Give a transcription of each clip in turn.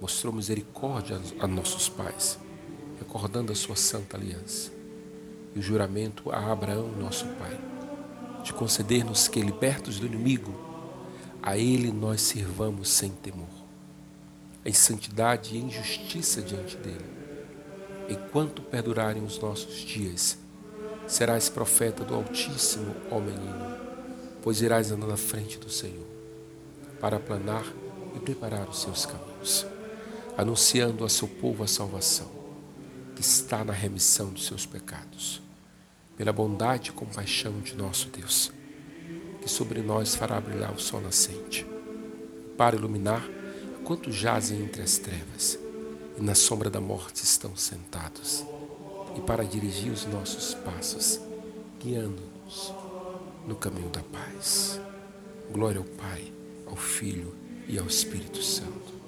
mostrou misericórdia a nossos pais, recordando a sua santa aliança e o juramento a Abraão, nosso pai, de conceder-nos que, libertos do inimigo, a ele nós sirvamos sem temor, em santidade e em justiça diante dele. Enquanto perdurarem os nossos dias, serás profeta do Altíssimo, ó menino, pois irás andar na frente do Senhor, para aplanar e preparar os seus caminhos anunciando a seu povo a salvação, que está na remissão dos seus pecados, pela bondade e compaixão de nosso Deus, que sobre nós fará brilhar o sol nascente, para iluminar quantos jazem entre as trevas e na sombra da morte estão sentados, e para dirigir os nossos passos, guiando-nos no caminho da paz. Glória ao Pai, ao Filho e ao Espírito Santo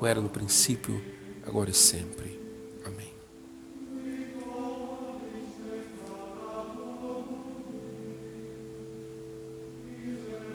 como era no princípio, agora e sempre.